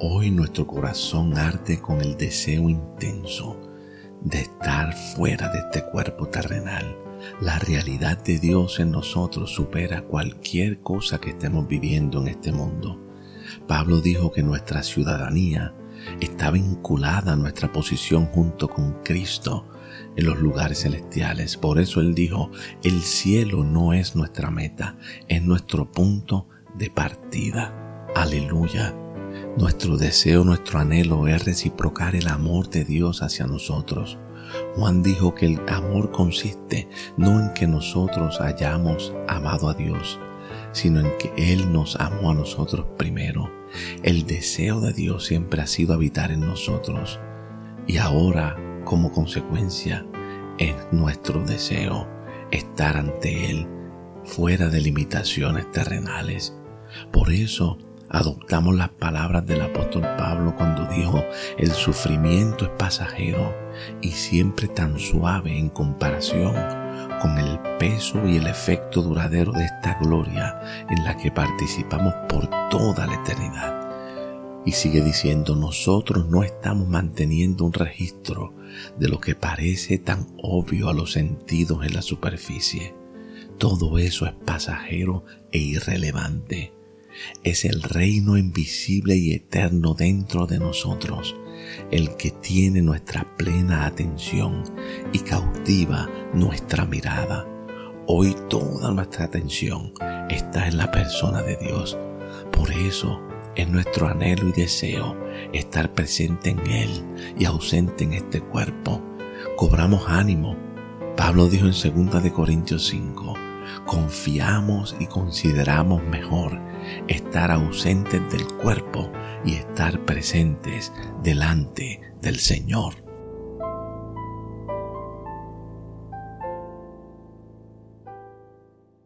Hoy nuestro corazón arde con el deseo intenso de estar fuera de este cuerpo terrenal. La realidad de Dios en nosotros supera cualquier cosa que estemos viviendo en este mundo. Pablo dijo que nuestra ciudadanía está vinculada a nuestra posición junto con Cristo en los lugares celestiales. Por eso él dijo, el cielo no es nuestra meta, es nuestro punto de partida. Aleluya. Nuestro deseo, nuestro anhelo es reciprocar el amor de Dios hacia nosotros. Juan dijo que el amor consiste no en que nosotros hayamos amado a Dios, sino en que Él nos amó a nosotros primero. El deseo de Dios siempre ha sido habitar en nosotros y ahora, como consecuencia, es nuestro deseo estar ante Él fuera de limitaciones terrenales. Por eso, adoptamos las palabras del apóstol Pablo cuando dijo, el sufrimiento es pasajero y siempre tan suave en comparación con el peso y el efecto duradero de esta gloria en la que participamos por toda la eternidad. Y sigue diciendo, nosotros no estamos manteniendo un registro de lo que parece tan obvio a los sentidos en la superficie. Todo eso es pasajero e irrelevante es el reino invisible y eterno dentro de nosotros, el que tiene nuestra plena atención y cautiva nuestra mirada. Hoy toda nuestra atención está en la persona de Dios. Por eso es nuestro anhelo y deseo estar presente en Él y ausente en este cuerpo. Cobramos ánimo. Pablo dijo en 2 de Corintios 5, confiamos y consideramos mejor estar ausentes del cuerpo y estar presentes delante del Señor.